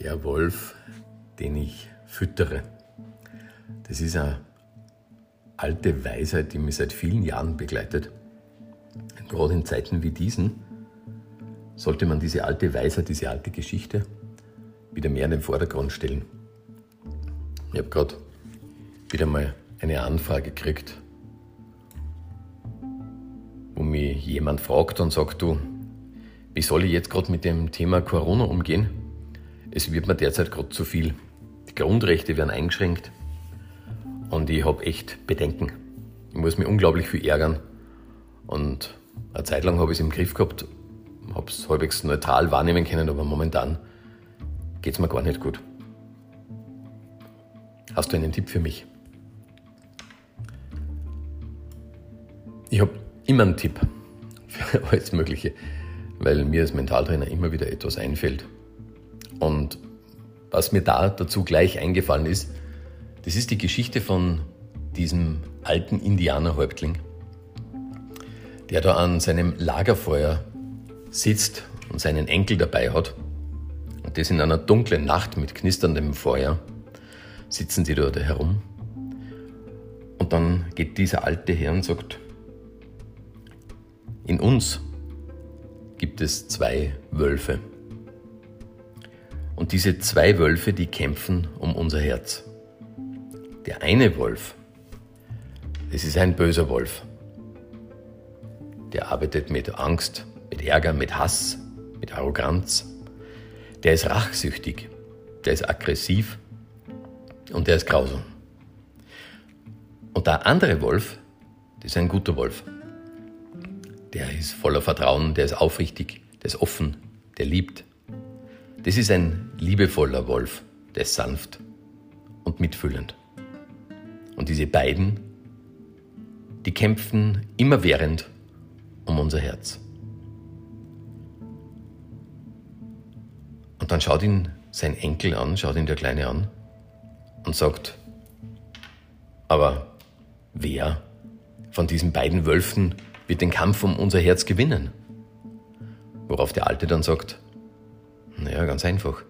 Der Wolf, den ich füttere. Das ist eine alte Weisheit, die mich seit vielen Jahren begleitet. Und gerade in Zeiten wie diesen sollte man diese alte Weisheit, diese alte Geschichte wieder mehr in den Vordergrund stellen. Ich habe gerade wieder mal eine Anfrage gekriegt, wo mich jemand fragt und sagt, du, wie soll ich jetzt gerade mit dem Thema Corona umgehen? Es wird mir derzeit gerade zu viel. Die Grundrechte werden eingeschränkt und ich habe echt Bedenken. Ich muss mich unglaublich viel ärgern und eine Zeit lang habe ich es im Griff gehabt, habe es halbwegs neutral wahrnehmen können, aber momentan geht es mir gar nicht gut. Hast du einen Tipp für mich? Ich habe immer einen Tipp für alles Mögliche, weil mir als Mentaltrainer immer wieder etwas einfällt. Und was mir da dazu gleich eingefallen ist, das ist die Geschichte von diesem alten Indianerhäuptling, der da an seinem Lagerfeuer sitzt und seinen Enkel dabei hat. Und das in einer dunklen Nacht mit knisterndem Feuer sitzen sie dort herum. Und dann geht dieser alte Herr und sagt, in uns gibt es zwei Wölfe. Und diese zwei Wölfe, die kämpfen um unser Herz. Der eine Wolf, das ist ein böser Wolf. Der arbeitet mit Angst, mit Ärger, mit Hass, mit Arroganz. Der ist rachsüchtig, der ist aggressiv und der ist grausam. Und der andere Wolf, das ist ein guter Wolf. Der ist voller Vertrauen, der ist aufrichtig, der ist offen, der liebt. Das ist ein liebevoller Wolf, der ist sanft und mitfühlend. Und diese beiden, die kämpfen immerwährend um unser Herz. Und dann schaut ihn sein Enkel an, schaut ihn der Kleine an und sagt, aber wer von diesen beiden Wölfen wird den Kampf um unser Herz gewinnen? Worauf der Alte dann sagt, naja, ganz einfach,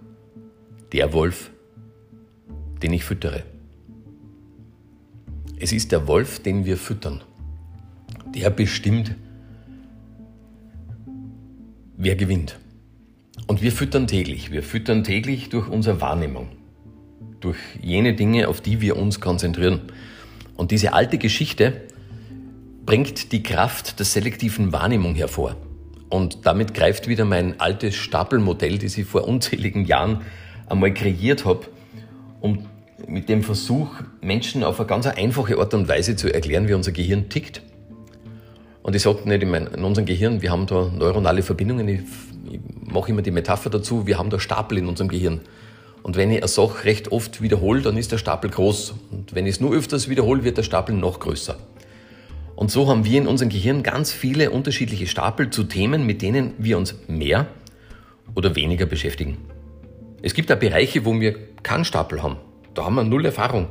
der Wolf, den ich füttere. Es ist der Wolf, den wir füttern. Der bestimmt, wer gewinnt. Und wir füttern täglich. Wir füttern täglich durch unsere Wahrnehmung. Durch jene Dinge, auf die wir uns konzentrieren. Und diese alte Geschichte bringt die Kraft der selektiven Wahrnehmung hervor. Und damit greift wieder mein altes Stapelmodell, das ich vor unzähligen Jahren einmal kreiert habe, um mit dem Versuch, Menschen auf eine ganz einfache Art und Weise zu erklären, wie unser Gehirn tickt. Und ich sage nicht in, unserem Gehirn, wir haben da neuronale Verbindungen. Ich ich mache immer die Metapher dazu, wir haben da Stapel in unserem Gehirn. Und wenn ich eine Sache recht oft wiederhole, dann ist der Stapel groß. Und wenn ich es nur öfters wiederhole, wird der Stapel noch größer. Und so haben wir in unserem Gehirn ganz viele unterschiedliche Stapel zu Themen, mit denen wir uns mehr oder weniger beschäftigen. Es gibt auch Bereiche, wo wir keinen Stapel haben. Da haben wir null Erfahrung.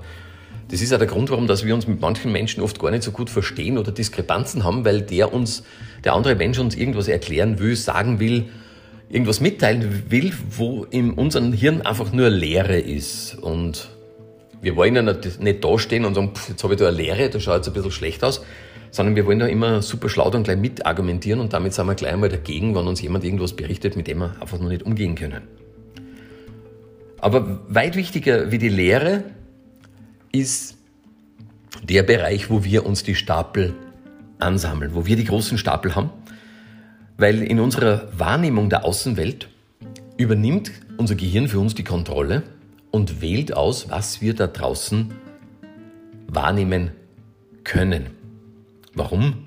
Das ist auch der Grund, warum dass wir uns mit manchen Menschen oft gar nicht so gut verstehen oder Diskrepanzen haben, weil der uns, der andere Mensch uns irgendwas erklären will, sagen will, irgendwas mitteilen will, wo in unserem Hirn einfach nur Leere ist. Und wir wollen ja nicht, nicht dastehen und sagen, pff, jetzt habe ich da eine Leere, da schaut jetzt ein bisschen schlecht aus, sondern wir wollen da immer super schlau und gleich mitargumentieren und damit sind wir gleich einmal dagegen, wenn uns jemand irgendwas berichtet, mit dem wir einfach noch nicht umgehen können. Aber weit wichtiger wie die Lehre ist der Bereich, wo wir uns die Stapel ansammeln, wo wir die großen Stapel haben weil in unserer Wahrnehmung der Außenwelt übernimmt unser Gehirn für uns die Kontrolle und wählt aus, was wir da draußen wahrnehmen können. Warum?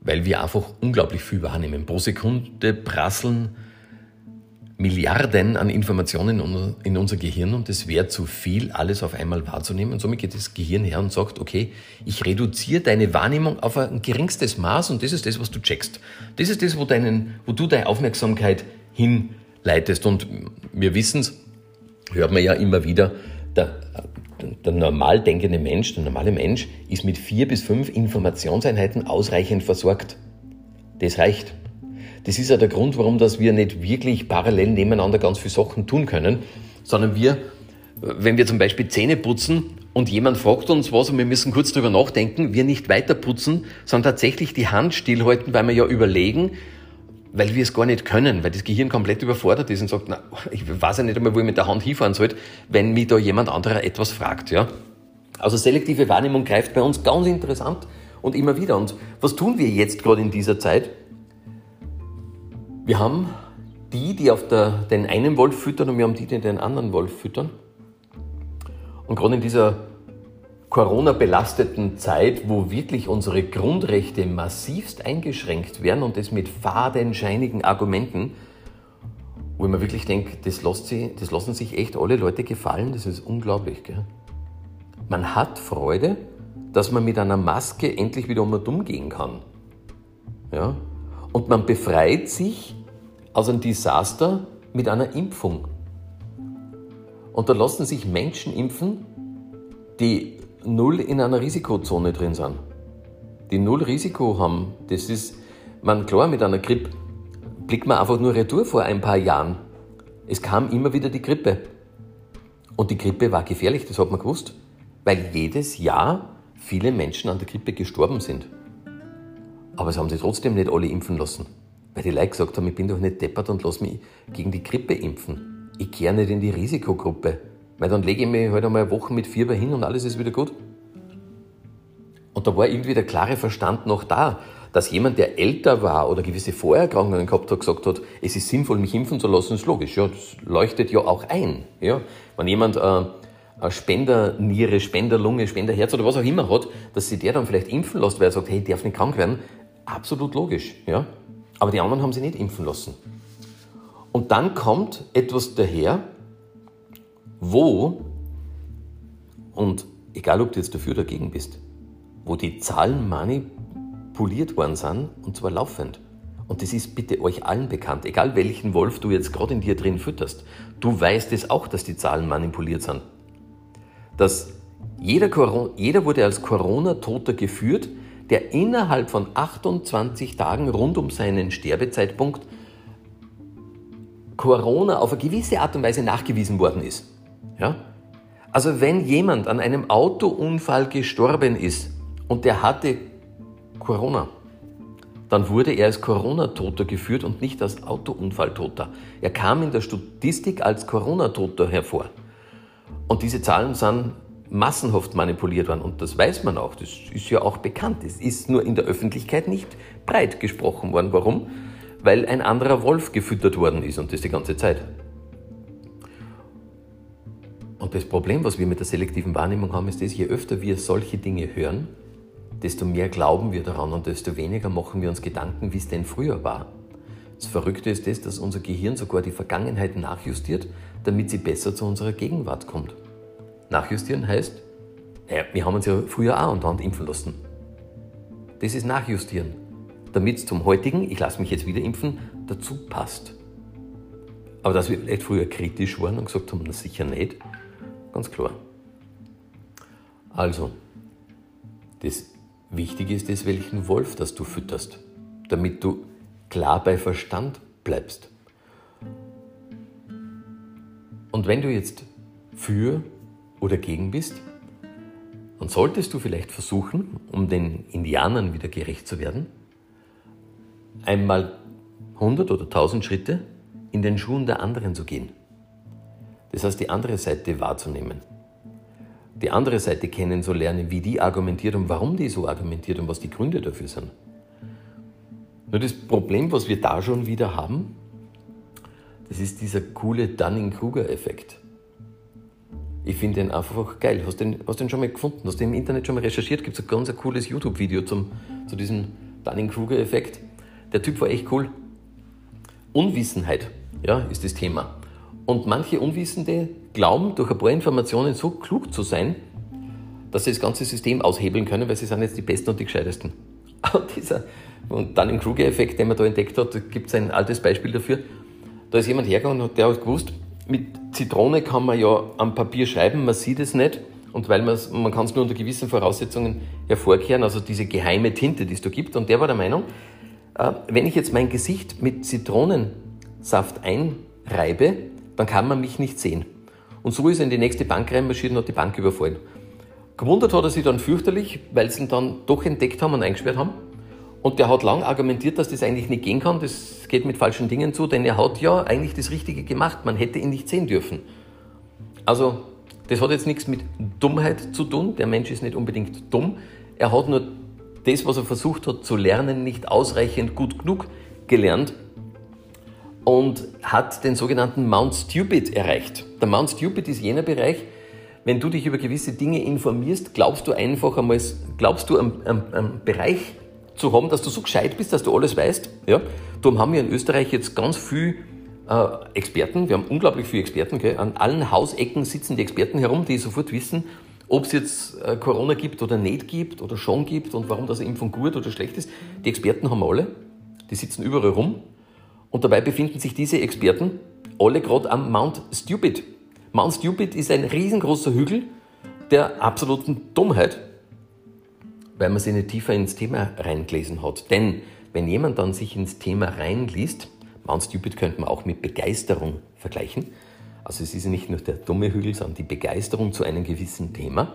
Weil wir einfach unglaublich viel wahrnehmen. Pro Sekunde prasseln Milliarden an Informationen in unser Gehirn und es wäre zu viel, alles auf einmal wahrzunehmen. Und somit geht das Gehirn her und sagt, okay, ich reduziere deine Wahrnehmung auf ein geringstes Maß und das ist das, was du checkst. Das ist das, wo, deinen, wo du deine Aufmerksamkeit hinleitest. Und wir wissen es, hört man ja immer wieder, der, der normal denkende Mensch, der normale Mensch ist mit vier bis fünf Informationseinheiten ausreichend versorgt. Das reicht. Das ist ja der Grund, warum dass wir nicht wirklich parallel nebeneinander ganz viele Sachen tun können, sondern wir, wenn wir zum Beispiel Zähne putzen und jemand fragt uns was und wir müssen kurz drüber nachdenken, wir nicht weiter putzen, sondern tatsächlich die Hand stillhalten, weil wir ja überlegen, weil wir es gar nicht können, weil das Gehirn komplett überfordert ist und sagt, na, ich weiß ja nicht einmal, wo ich mit der Hand hinfahren soll, wenn mich da jemand anderer etwas fragt, ja. Also selektive Wahrnehmung greift bei uns ganz interessant und immer wieder. Und was tun wir jetzt gerade in dieser Zeit? Wir haben die, die auf der, den einen Wolf füttern und wir haben die, die den anderen Wolf füttern. Und gerade in dieser Corona-belasteten Zeit, wo wirklich unsere Grundrechte massivst eingeschränkt werden und das mit fadenscheinigen Argumenten, wo ich mir wirklich denke, das, lässt sie, das lassen sich echt alle Leute gefallen, das ist unglaublich. Gell? Man hat Freude, dass man mit einer Maske endlich wieder um und um gehen kann. Ja? Und man befreit sich aus einem Desaster mit einer Impfung. Und da lassen sich Menschen impfen, die null in einer Risikozone drin sind. Die null Risiko haben, das ist, man klar, mit einer Grippe blickt man einfach nur retour vor ein paar Jahren. Es kam immer wieder die Grippe. Und die Grippe war gefährlich, das hat man gewusst, weil jedes Jahr viele Menschen an der Grippe gestorben sind. Aber es haben sich trotzdem nicht alle impfen lassen. Weil die Leute gesagt haben, ich bin doch nicht deppert und lass mich gegen die Grippe impfen. Ich kehre nicht in die Risikogruppe. Weil dann lege ich mich halt einmal eine Woche mit Fieber hin und alles ist wieder gut. Und da war irgendwie der klare Verstand noch da, dass jemand, der älter war oder gewisse Vorerkrankungen gehabt hat, gesagt hat, es ist sinnvoll, mich impfen zu lassen, ist logisch. Ja, das leuchtet ja auch ein. Ja, wenn jemand äh, eine Spenderniere, Spenderlunge, Spenderherz oder was auch immer hat, dass sich der dann vielleicht impfen lässt, weil er sagt, hey, ich darf nicht krank werden, absolut logisch. Ja? Aber die anderen haben sie nicht impfen lassen. Und dann kommt etwas daher, wo, und egal ob du jetzt dafür oder dagegen bist, wo die Zahlen manipuliert worden sind, und zwar laufend. Und das ist bitte euch allen bekannt, egal welchen Wolf du jetzt gerade in dir drin fütterst. Du weißt es auch, dass die Zahlen manipuliert sind. Dass jeder, jeder wurde als Corona-Toter geführt, der innerhalb von 28 Tagen rund um seinen Sterbezeitpunkt Corona auf eine gewisse Art und Weise nachgewiesen worden ist. Ja? Also wenn jemand an einem Autounfall gestorben ist und der hatte Corona, dann wurde er als Corona-Toter geführt und nicht als Autounfalltoter. Er kam in der Statistik als Corona-Toter hervor. Und diese Zahlen sind massenhaft manipuliert worden und das weiß man auch, das ist ja auch bekannt. Es ist nur in der Öffentlichkeit nicht breit gesprochen worden. Warum? Weil ein anderer Wolf gefüttert worden ist und das die ganze Zeit. Und das Problem, was wir mit der selektiven Wahrnehmung haben, ist das, je öfter wir solche Dinge hören, desto mehr glauben wir daran und desto weniger machen wir uns Gedanken, wie es denn früher war. Das Verrückte ist das, dass unser Gehirn sogar die Vergangenheit nachjustiert, damit sie besser zu unserer Gegenwart kommt. Nachjustieren heißt, naja, wir haben uns ja früher auch unterhand impfen lassen. Das ist Nachjustieren, damit es zum heutigen, ich lasse mich jetzt wieder impfen, dazu passt. Aber dass wir vielleicht früher kritisch waren und gesagt haben, na sicher nicht, Ganz klar. Also, das Wichtige ist es, welchen Wolf das du fütterst, damit du klar bei Verstand bleibst. Und wenn du jetzt für oder gegen bist, dann solltest du vielleicht versuchen, um den Indianern wieder gerecht zu werden, einmal 100 oder 1000 Schritte in den Schuhen der anderen zu gehen. Das heißt, die andere Seite wahrzunehmen. Die andere Seite kennenzulernen, wie die argumentiert und warum die so argumentiert und was die Gründe dafür sind. Nur das Problem, was wir da schon wieder haben, das ist dieser coole Dunning-Kruger-Effekt. Ich finde den einfach geil. Hast du den, hast den schon mal gefunden? Hast du im Internet schon mal recherchiert? Gibt es ein ganz cooles YouTube-Video zu diesem Dunning-Kruger-Effekt. Der Typ war echt cool. Unwissenheit ja, ist das Thema. Und manche Unwissende glauben, durch ein paar Informationen so klug zu sein, dass sie das ganze System aushebeln können, weil sie sind jetzt die Besten und die Gescheitesten. Und, dieser, und dann im Kruger-Effekt, den man da entdeckt hat, gibt es ein altes Beispiel dafür. Da ist jemand hergegangen und der hat gewusst, mit Zitrone kann man ja am Papier schreiben, man sieht es nicht. Und weil man kann es nur unter gewissen Voraussetzungen hervorkehren, also diese geheime Tinte, die es da gibt. Und der war der Meinung, Äh, wenn ich jetzt mein Gesicht mit Zitronensaft einreibe, dann kann man mich nicht sehen. Und so ist er in die nächste Bank reinmarschiert und hat die Bank überfallen. Gewundert hat er sich dann fürchterlich, weil sie ihn dann doch entdeckt haben und eingesperrt haben. Und der hat lang argumentiert, dass das eigentlich nicht gehen kann. Das geht mit falschen Dingen zu, denn er hat ja eigentlich das Richtige gemacht. Man hätte ihn nicht sehen dürfen. Also, das hat jetzt nichts mit Dummheit zu tun. Der Mensch ist nicht unbedingt dumm. Er hat nur das, was er versucht hat zu lernen, nicht ausreichend gut genug gelernt und hat den sogenannten Mount Stupid erreicht. Der Mount Stupid ist jener Bereich, wenn du dich über gewisse Dinge informierst, glaubst du einfach einmal, glaubst du am, Bereich zu haben, dass du so gescheit bist, dass du alles weißt. Ja? Darum haben wir in Österreich jetzt ganz viel äh, Experten. Wir haben unglaublich viele Experten. Gell? An allen Hausecken sitzen die Experten herum, die sofort wissen, ob es jetzt äh, Corona gibt oder nicht gibt oder schon gibt und warum das Impfung gut oder schlecht ist. Die Experten haben alle. Die sitzen überall rum. Und dabei befinden sich diese Experten alle gerade am Mount Stupid. Mount Stupid ist ein riesengroßer Hügel der absoluten Dummheit, weil man sich nicht tiefer ins Thema reingelesen hat. Denn wenn jemand dann sich ins Thema reinliest, Mount Stupid könnte man auch mit Begeisterung vergleichen. Also es ist nicht nur der dumme Hügel, sondern die Begeisterung zu einem gewissen Thema.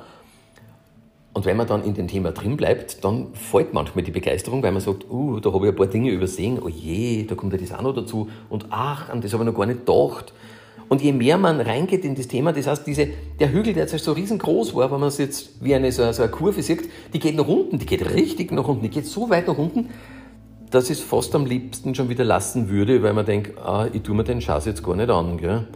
Und wenn man dann in dem Thema drin bleibt, dann fällt manchmal die Begeisterung, weil man sagt, uh, da habe ich ein paar Dinge übersehen, oh je, da kommt ja das auch noch dazu und ach, an das habe ich noch gar nicht gedacht. Und je mehr man reingeht in das Thema, das heißt, diese, der Hügel, der jetzt so riesengroß war, wenn man es jetzt wie eine, so, so eine Kurve sieht, die geht nach unten, die geht richtig nach unten, die geht so weit nach unten, dass ich es fast am liebsten schon wieder lassen würde, weil man denkt, ah, ich tue mir den Schatz jetzt gar nicht an. Gell?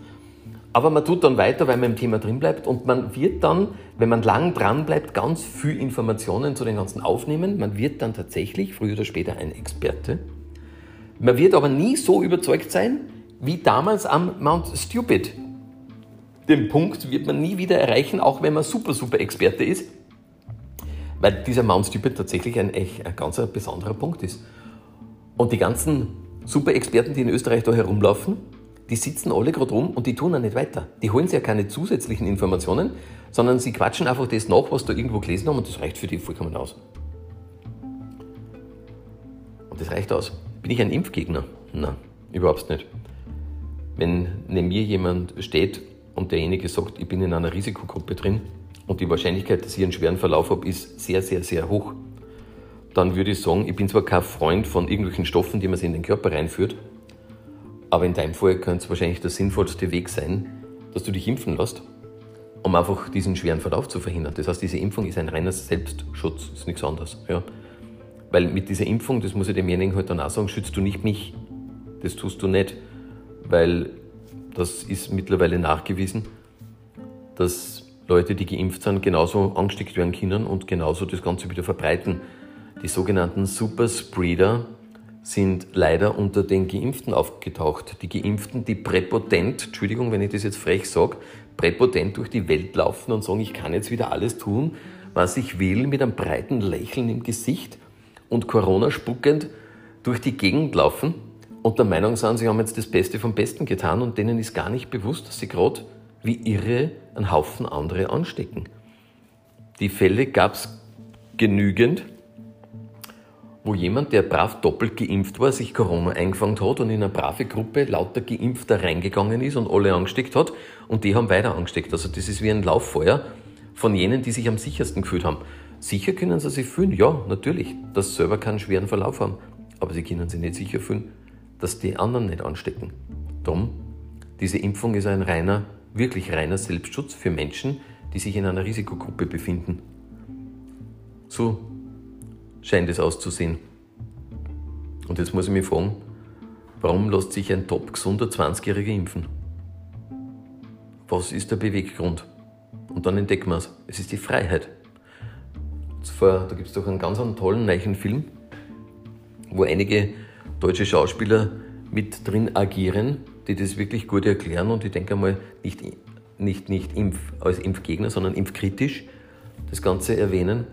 Aber man tut dann weiter, weil man im Thema drin bleibt und man wird dann, wenn man lang dran bleibt, ganz viel Informationen zu den ganzen aufnehmen. Man wird dann tatsächlich früher oder später ein Experte. Man wird aber nie so überzeugt sein wie damals am Mount Stupid. Den Punkt wird man nie wieder erreichen, auch wenn man super, super Experte ist, weil dieser Mount Stupid tatsächlich ein, echt, ein ganz besonderer Punkt ist. Und die ganzen super Experten, die in Österreich da herumlaufen, die sitzen alle gerade rum und die tun auch nicht weiter. Die holen sich ja keine zusätzlichen Informationen, sondern sie quatschen einfach das nach, was da irgendwo gelesen haben und das reicht für die vollkommen aus. Und das reicht aus. Bin ich ein Impfgegner? Nein, überhaupt nicht. Wenn neben mir jemand steht und derjenige sagt, ich bin in einer Risikogruppe drin und die Wahrscheinlichkeit, dass ich einen schweren Verlauf habe, ist sehr, sehr, sehr hoch, dann würde ich sagen, ich bin zwar kein Freund von irgendwelchen Stoffen, die man sich in den Körper reinführt, aber in deinem Fall könnte es wahrscheinlich der sinnvollste Weg sein, dass du dich impfen lässt, um einfach diesen schweren Verlauf zu verhindern. Das heißt, diese Impfung ist ein reiner Selbstschutz, ist nichts anderes. Ja? Weil mit dieser Impfung, das muss ich demjenigen halt auch sagen, schützt du nicht mich. Das tust du nicht, weil das ist mittlerweile nachgewiesen, dass Leute, die geimpft sind, genauso angesteckt werden können und genauso das Ganze wieder verbreiten. Die sogenannten Superspreader, sind leider unter den Geimpften aufgetaucht. Die Geimpften, die präpotent, Entschuldigung, wenn ich das jetzt frech sage, präpotent durch die Welt laufen und sagen, ich kann jetzt wieder alles tun, was ich will, mit einem breiten Lächeln im Gesicht und Corona spuckend durch die Gegend laufen und der Meinung sind, sie haben jetzt das Beste vom Besten getan und denen ist gar nicht bewusst, dass sie gerade wie irre einen Haufen andere anstecken. Die Fälle gab es genügend wo jemand, der brav doppelt geimpft war, sich Corona eingefangen hat und in eine brave Gruppe lauter Geimpfter reingegangen ist und alle angesteckt hat und die haben weiter angesteckt. Also das ist wie ein Lauffeuer von jenen, die sich am sichersten gefühlt haben. Sicher können sie sich fühlen, ja, natürlich, dass selber keinen schweren Verlauf haben. Aber sie können sich nicht sicher fühlen, dass die anderen nicht anstecken. Darum, diese Impfung ist ein reiner, wirklich reiner Selbstschutz für Menschen, die sich in einer Risikogruppe befinden. So scheint es auszusehen. Und jetzt muss ich mich fragen, warum lässt sich ein top gesunder 20-Jähriger impfen? Was ist der Beweggrund? Und dann entdecken wir es. Es ist die Freiheit. da gibt es doch einen ganz einen tollen neuen Film, wo einige deutsche Schauspieler mit drin agieren, die das wirklich gut erklären und ich denke mal nicht, nicht, nicht Impf, als Impfgegner, sondern impfkritisch das Ganze erwähnen.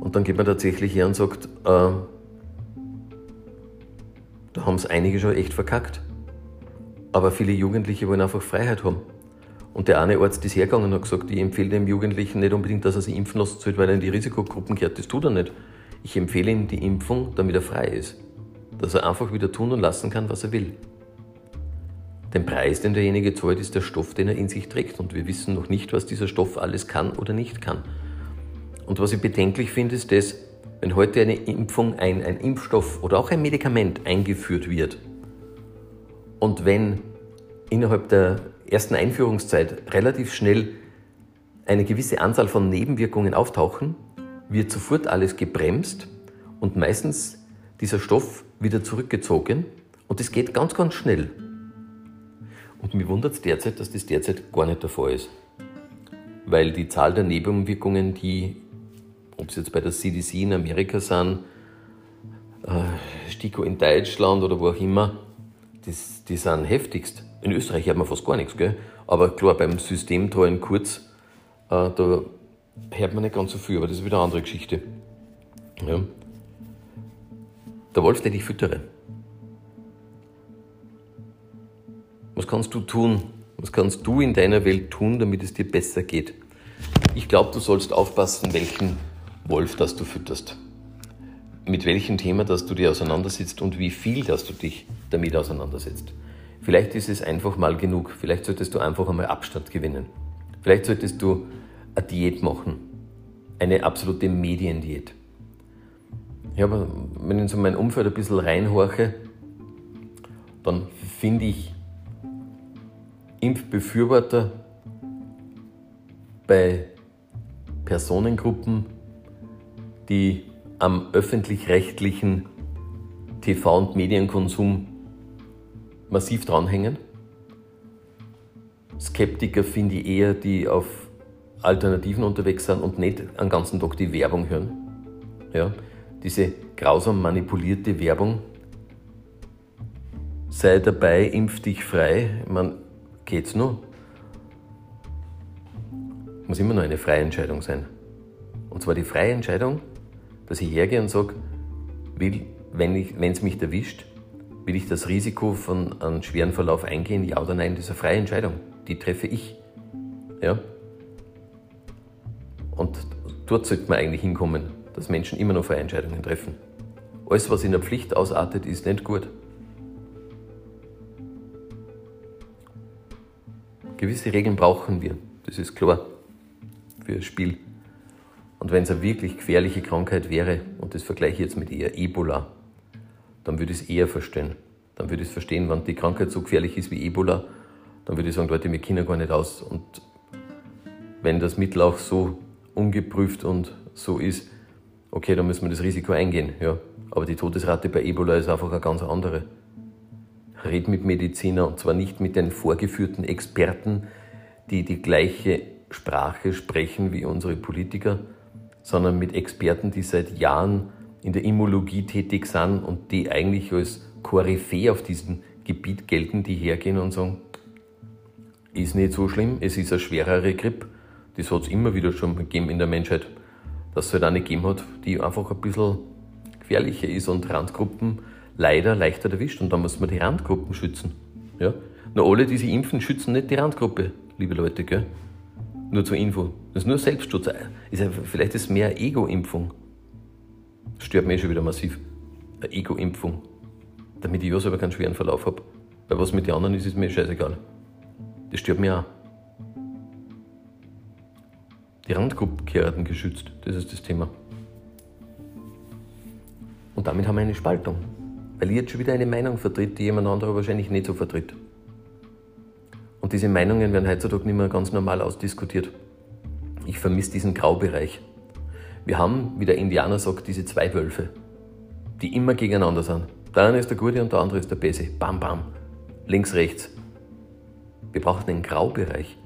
Und dann geht man tatsächlich her und sagt, äh, da haben es einige schon echt verkackt. Aber viele Jugendliche wollen einfach Freiheit haben. Und der eine Arzt ist hergegangen und hat gesagt, ich empfehle dem Jugendlichen nicht unbedingt, dass er sich impfen lassen soll, weil er in die Risikogruppen gehört. Das tut er nicht. Ich empfehle ihm die Impfung, damit er frei ist. Dass er einfach wieder tun und lassen kann, was er will. Den Preis, den derjenige zahlt, ist der Stoff, den er in sich trägt. Und wir wissen noch nicht, was dieser Stoff alles kann oder nicht kann. Und was ich bedenklich finde, ist das, wenn heute eine Impfung, ein, ein Impfstoff oder auch ein Medikament eingeführt wird und wenn innerhalb der ersten Einführungszeit relativ schnell eine gewisse Anzahl von Nebenwirkungen auftauchen, wird sofort alles gebremst und meistens dieser Stoff wieder zurückgezogen und das geht ganz, ganz schnell. Und mir wundert es derzeit, dass das derzeit gar nicht der Fall ist. Weil die Zahl der Nebenwirkungen, die, ob es jetzt bei der CDC in Amerika sind, äh, STIKO in Deutschland oder wo auch immer, das, die sind heftigst. In Österreich hört man fast gar nichts, gell? aber klar, beim Systemtor in Kurz, äh, da hört man nicht ganz so viel, aber das ist wieder eine andere Geschichte. Ja. Der Wolf, den ich füttere. Was kannst du tun? Was kannst du in deiner Welt tun, damit es dir besser geht? Ich glaube, du sollst aufpassen, welchen Wolf das du fütterst. Mit welchem Thema, das du dir auseinandersetzt und wie viel, dass du dich damit auseinandersetzt. Vielleicht ist es einfach mal genug. Vielleicht solltest du einfach einmal Abstand gewinnen. Vielleicht solltest du eine Diät machen. Eine absolute Mediendiät. Ja, aber wenn ich so mein Umfeld ein bisschen reinhorche, dann finde ich Impfbefürworter bei Personengruppen, die am öffentlich-rechtlichen TV- und Medienkonsum massiv dranhängen. Skeptiker finde ich eher, die auf Alternativen unterwegs sind und nicht den ganzen Tag die Werbung hören. Ja, diese grausam manipulierte Werbung. Sei dabei, impf dich frei. Meine, geht's nur? Muss immer nur eine freie Entscheidung sein. Und zwar die freie Entscheidung, dass ich hergehe und sage, will, wenn es mich erwischt, will ich das Risiko von einem schweren Verlauf eingehen, ja oder nein, das ist eine freie Entscheidung. Die treffe ich. Ja? Und dort sollte man eigentlich hinkommen, dass Menschen immer noch freie Entscheidungen treffen. Alles, was in der Pflicht ausartet, ist nicht gut. Gewisse Regeln brauchen wir, das ist klar, für das Spiel. Und wenn es eine wirklich gefährliche Krankheit wäre, und das vergleiche ich jetzt mit eher Ebola, dann würde ich es eher verstehen. Dann würde ich es verstehen, wenn die Krankheit so gefährlich ist wie Ebola, dann würde ich sagen, Leute, wir können gar nicht aus. Und wenn das Mittel auch so ungeprüft und so ist, okay, dann müssen wir das Risiko eingehen. Ja. Aber die Todesrate bei Ebola ist einfach eine ganz andere. Red mit Mediziner und zwar nicht mit den vorgeführten Experten, die die gleiche Sprache sprechen wie unsere Politiker, sondern mit Experten, die seit Jahren in der Immunologie tätig sind und die eigentlich als Koryphäe auf diesem Gebiet gelten, die hergehen und sagen, ist nicht so schlimm, es ist eine schwerere Grippe. Das hat es immer wieder schon gegeben in der Menschheit, dass es halt eine gegeben hat, die einfach ein bisschen gefährlicher ist und Randgruppen leider leichter erwischt und da muss man die Randgruppen schützen. Ja? Nur alle, die sich impfen, schützen nicht die Randgruppe, liebe Leute. Gell? Nur zur Info. Das ist nur Selbstschutz. Ist ja, vielleicht ist es mehr Ego-Impfung. Das stört mich eh schon wieder massiv. Eine Ego-Impfung. Damit ich ja selber keinen schweren Verlauf habe. Weil was mit den anderen ist, ist mir scheißegal. Das stört mich auch. Die Randgruppen gehören geschützt. Das ist das Thema. Und damit haben wir eine Spaltung. Weil ich jetzt schon wieder eine Meinung vertritt, die jemand anderer wahrscheinlich nicht so vertritt. Und diese Meinungen werden heutzutage nicht mehr ganz normal ausdiskutiert. Ich vermisse diesen Graubereich. Wir haben, wie der Indianer sagt, diese zwei Wölfe, die immer gegeneinander sind. Der eine ist der Gute und der andere ist der Böse. Bam, bam. Links, rechts. Wir brauchen einen Graubereich.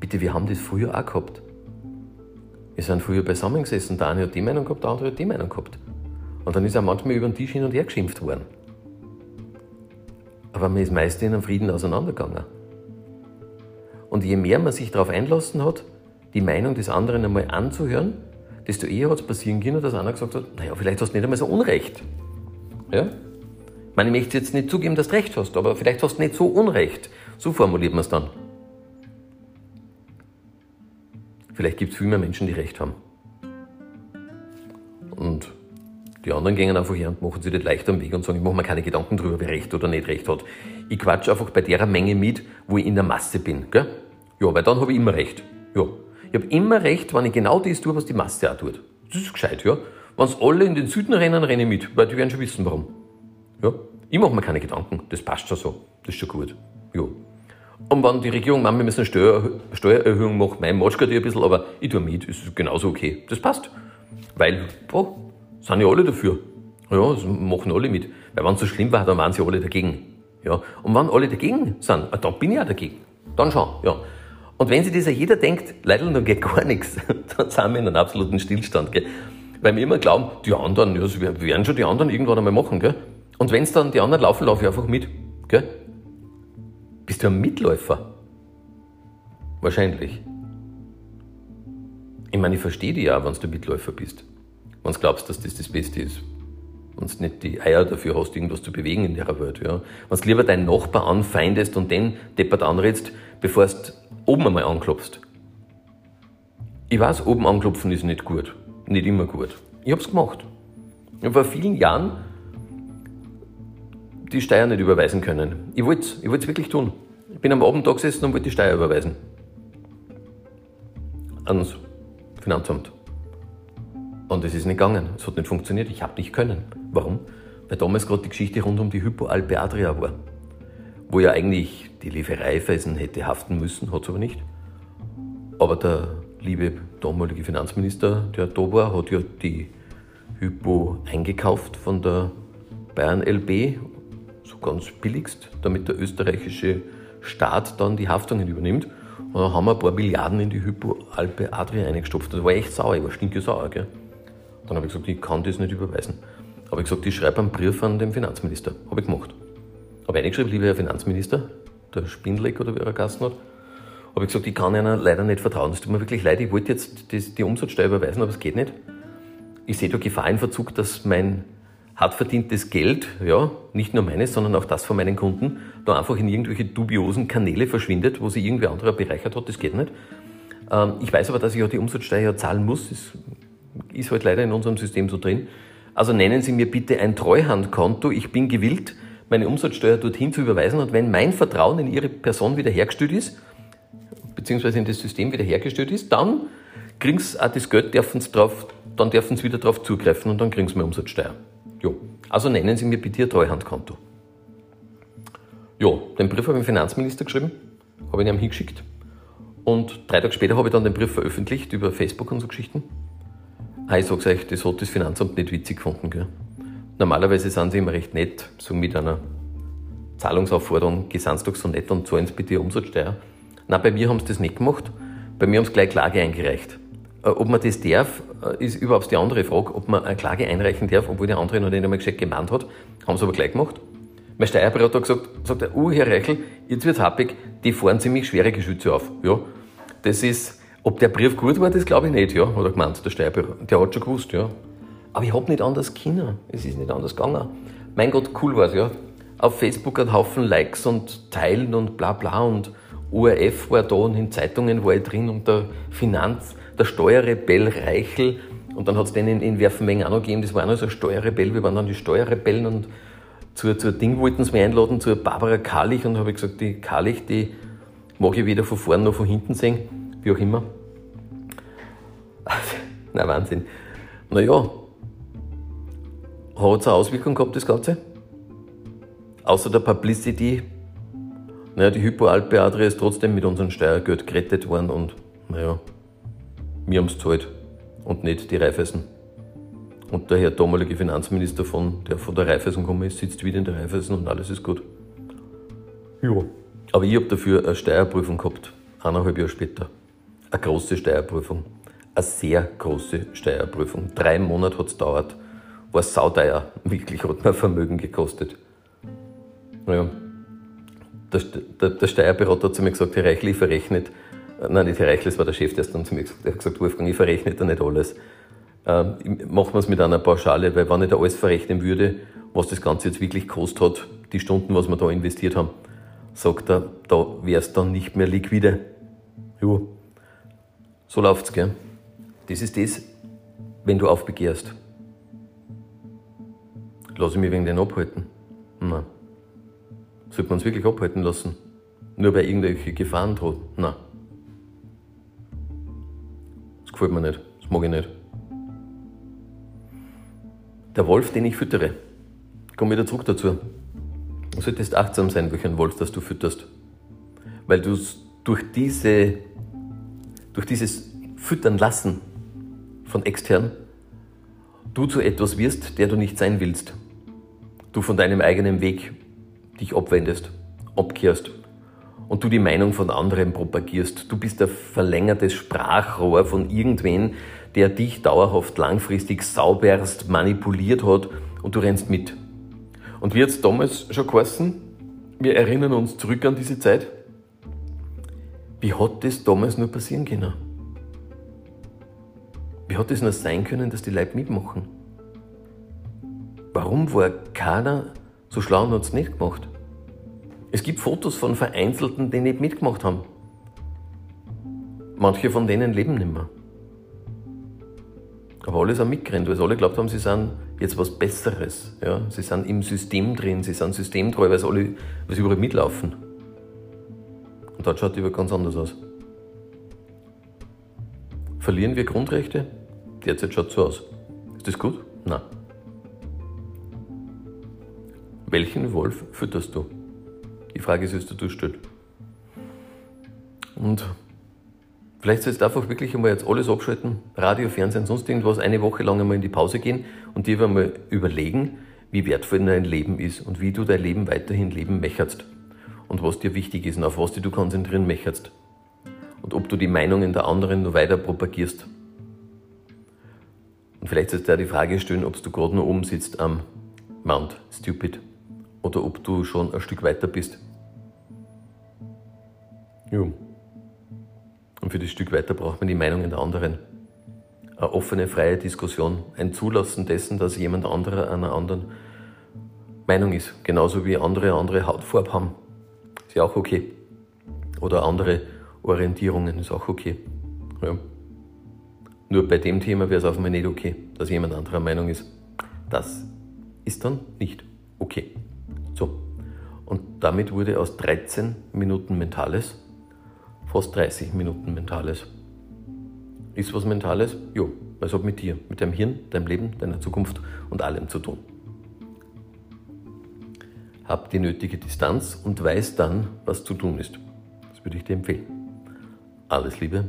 Bitte, wir haben das früher auch gehabt. Wir sind früher beisammen gesessen. Der eine hat die Meinung gehabt, der andere hat die Meinung gehabt. Und dann ist er manchmal über den Tisch hin und her geschimpft worden. Aber man ist meist in einem Frieden auseinandergegangen. Und je mehr man sich darauf einlassen hat, die Meinung des anderen einmal anzuhören, desto eher hat es passieren können, dass einer gesagt hat, naja, vielleicht hast du nicht einmal so Unrecht. Ja? Ich meine, ich möchte jetzt nicht zugeben, dass du Recht hast, aber vielleicht hast du nicht so Unrecht. So formuliert man es dann. Vielleicht gibt es viel mehr Menschen, die Recht haben. Und Die anderen gehen einfach her und machen sich nicht leicht am Weg und sagen, ich mache mir keine Gedanken drüber, wer recht oder nicht recht hat. Ich quatsch einfach bei der Menge mit, wo ich in der Masse bin. Gell? Ja, weil dann habe ich immer recht. Ja. Ich habe immer recht, wenn ich genau das tue, was die Masse auch tut. Das ist gescheit, ja. Wenn es alle in den Süden rennen, renne ich mit, weil die werden schon wissen, warum. Ja. Ich mache mir keine Gedanken, das passt schon so. Das ist schon gut. Ja. Und wenn die Regierung meint, wir müssen eine Steuer, Steuererhöhung machen, mein Matschka die ein bisschen, aber ich tue mit, ist genauso okay. Das passt. Weil, oh, sind ja alle dafür. Ja, das machen alle mit. Weil wenn es so schlimm war, dann waren sie alle dagegen. Ja. Und wenn alle dagegen sind, ah, dann bin ich auch dagegen. Dann schon, ja. Und wenn sich das jeder denkt, leider dann geht gar nichts, dann sind wir in einem absoluten Stillstand. Gell? Weil wir immer glauben, die anderen, ja, das werden schon die anderen irgendwann einmal machen. Gell? Und wenn es dann die anderen laufen, laufe ich einfach mit. Gell? Bist du ein Mitläufer? Wahrscheinlich. Ich meine, ich verstehe dich ja, wenn du Mitläufer bist. Wenn du glaubst, dass das das Beste ist. Wenn du nicht die Eier dafür hast, irgendwas zu bewegen in der Welt. Ja. Wenn du lieber deinen Nachbar anfeindest und den deppert anredst, bevor du oben einmal anklopfst. Ich weiß, oben anklopfen ist nicht gut. Nicht immer gut. Ich hab's gemacht. Ich habe vor vielen Jahren die Steuer nicht überweisen können. Ich wollte es ich wirklich tun. Ich bin am Abend da gesessen und wollte die Steuer überweisen. Ans Finanzamt. Und es ist nicht gegangen. Es hat nicht funktioniert. Ich habe nicht können. Warum? Weil damals gerade die Geschichte rund um die Hypoalpe Adria war. Wo ja eigentlich die Liefereifeisen hätte haften müssen, hat es aber nicht. Aber der liebe damalige Finanzminister, der da war, hat ja die Hypo eingekauft von der Bayern LB so ganz billigst, damit der österreichische Staat dann die Haftungen übernimmt. Und dann haben wir ein paar Milliarden in die Hypoalpe Adria eingestopft. Das war echt sauer, ich war stinkesauer. Gell? Dann habe ich gesagt, ich kann das nicht überweisen. Habe ich gesagt, ich schreibe einen Brief an den Finanzminister. Habe ich gemacht. Habe eingeschrieben, lieber Herr Finanzminister, der Spindleck oder wie er Gasten hat, habe ich gesagt, ich kann Ihnen leider nicht vertrauen. Das tut mir wirklich leid. Ich wollte jetzt die Umsatzsteuer überweisen, aber es geht nicht. Ich sehe da Gefahr in Verzug, dass mein hart verdientes Geld, ja, nicht nur meines, sondern auch das von meinen Kunden, da einfach in irgendwelche dubiosen Kanäle verschwindet, wo sich irgendwer anderer bereichert hat, das geht nicht. Ähm, ich weiß aber, dass ich ja die Umsatzsteuer zahlen muss, das ist halt leider in unserem System so drin. Also nennen Sie mir bitte ein Treuhandkonto, ich bin gewillt, meine Umsatzsteuer dorthin zu überweisen und wenn mein Vertrauen in Ihre Person wiederhergestellt ist, beziehungsweise in das System wiederhergestellt ist, dann kriegen Sie auch das Geld, dürfen Sie drauf, dann dürfen Sie wieder darauf zugreifen und dann kriegen Sie mehr Umsatzsteuer. Jo. Also nennen Sie mir bitte Ihr Treuhandkonto. Jo, den Brief habe ich dem Finanzminister geschrieben, habe ihn ihm hingeschickt. Und drei Tage später habe ich dann den Brief veröffentlicht über Facebook und so Geschichten. Ah, ich sag's euch, das hat das Finanzamt nicht witzig gefunden. Gell? Normalerweise sind sie immer recht nett, so mit einer Zahlungsaufforderung, doch so nett und zahlen Sie bitte Umsatzsteuer. Nein, bei mir haben sie das nicht gemacht. Bei mir haben sie gleich Klage eingereicht. Äh, ob man das darf, äh, ist überhaupt die andere Frage, ob man eine Klage einreichen darf, obwohl der andere noch nicht einmal gescheit gemahnt hat. Haben sie aber gleich gemacht. Mein Steuerberater hat gesagt, sagt er, uh, Herr Reichel, jetzt wird happig, die fahren ziemlich schwere Geschütze auf. Ja, das ist, ob der Brief gut war, das glaube ich nicht, ja, hat er gemeint, der Steuerberater. Der hat schon gewusst, ja. Aber ich habe nicht anders können. Es ist nicht anders gegangen. Mein Gott, cool war es, ja. Auf Facebook ein Haufen Likes und Teilen und bla bla und ORF war da und in Zeitungen war ich drin und der Finanz, der Steuerrebell Reichel und dann hat es den in, in Werfenmengen auch noch gegeben, das war auch noch so ein Steuerrebell, wir waren dann die Steuerrebellen und zur, zur Ding wollten sie mich einladen, zur Barbara Karlich und habe ich gesagt, die Karlich, die mag ich weder von vorne noch von hinten sehen, wie auch immer. Na Wahnsinn. Naja, hat es eine Auswirkung gehabt, das Ganze? Außer der Publicity naja, die Hypoalpe Adria ist trotzdem mit unserem Steuergeld gerettet worden und naja, wir haben es gezahlt und nicht die Raiffeisen. Und der Herr damalige Finanzminister, von, der von der Raiffeisen gekommen ist, sitzt wieder in der Raiffeisen und alles ist gut. Ja. Aber ich habe dafür eine Steuerprüfung gehabt, eineinhalb Jahre später. Eine große Steuerprüfung. Eine sehr große Steuerprüfung. Drei Monate hat es gedauert. War sauteuer. Wirklich hat mir Vermögen gekostet. Naja, der, der, der Steuerberater hat zu mir gesagt, Herr Reichel, ich verrechnet, äh, nein, nicht Herr Reichel, das war der Chef, der hat dann zu mir gesagt, der hat gesagt, Wolfgang, ich verrechne da nicht alles. Ähm, machen wir es mit einer Pauschale, weil wenn ich da alles verrechnen würde, was das Ganze jetzt wirklich kostet hat, die Stunden, was wir da investiert haben, sagt er, da wäre es dann nicht mehr liquide. Ja, so läuft's, gell? Das ist das, wenn du aufbegehrst. lasse ich mich wegen denen abhalten? Nein. Sollte man uns wirklich abhalten lassen? Nur weil irgendwelche Gefahren drohen? Nein. Das gefällt mir nicht. Das mag ich nicht. Der Wolf, den ich füttere, komm wieder zurück dazu. Du solltest achtsam sein, welchen Wolf das du fütterst. Weil du durch, diese, durch dieses Füttern lassen von extern, du zu etwas wirst, der du nicht sein willst. Du von deinem eigenen Weg dich abwendest, abkehrst und du die Meinung von anderen propagierst. Du bist der verlängertes Sprachrohr von irgendwen, der dich dauerhaft langfristig sauberst manipuliert hat und du rennst mit. Und wie jetzt damals schon geheißen, wir erinnern uns zurück an diese Zeit. Wie hat das damals nur passieren können? Wie hat es nur sein können, dass die Leute mitmachen? Warum war keiner so schlau und hat es nicht gemacht? Es gibt Fotos von Vereinzelten, die nicht mitgemacht haben. Manche von denen leben nicht mehr. Aber alle sind mitgerannt, weil sie alle glaubt haben, sie sind jetzt was Besseres. Ja? Sie sind im System drin, sie sind systemtreu, weil sie, alle, sie überall mitlaufen. Und dort schaut Welt ganz anders aus. Verlieren wir Grundrechte? Derzeit schaut es so aus. Ist das gut? Nein. Welchen Wolf fütterst du? Die Frage ist, was du stellst. Und Vielleicht sollst du einfach wirklich einmal jetzt alles abschalten, Radio, Fernsehen, sonst irgendwas, eine Woche lang einmal in die Pause gehen und dir einmal überlegen, wie wertvoll dein Leben ist und wie du dein Leben weiterhin leben möchtest und was dir wichtig ist und auf was du konzentrieren möchtest und ob du die Meinungen der anderen nur weiter propagierst. Und vielleicht sollst du dir die Frage stellen, ob du gerade noch oben sitzt am Mount Stupid oder ob du schon ein Stück weiter bist. Ja. Und für das Stück weiter braucht man die Meinungen der anderen. Eine offene, freie Diskussion, ein Zulassen dessen, dass jemand anderer einer anderen Meinung ist. Genauso wie andere andere Hautfarbe haben. Ist ja auch okay. Oder andere Orientierungen ist auch okay. Ja. Nur bei dem Thema wäre es auf einmal nicht okay, dass jemand anderer Meinung ist. Das ist dann nicht okay. So. Und damit wurde aus 13 Minuten Mentales fast 30 Minuten Mentales. Ist was Mentales? Jo, es hat mit dir, mit deinem Hirn, deinem Leben, deiner Zukunft und allem zu tun. Hab die nötige Distanz und weiß dann, was zu tun ist. Das würde ich dir empfehlen. Alles Liebe,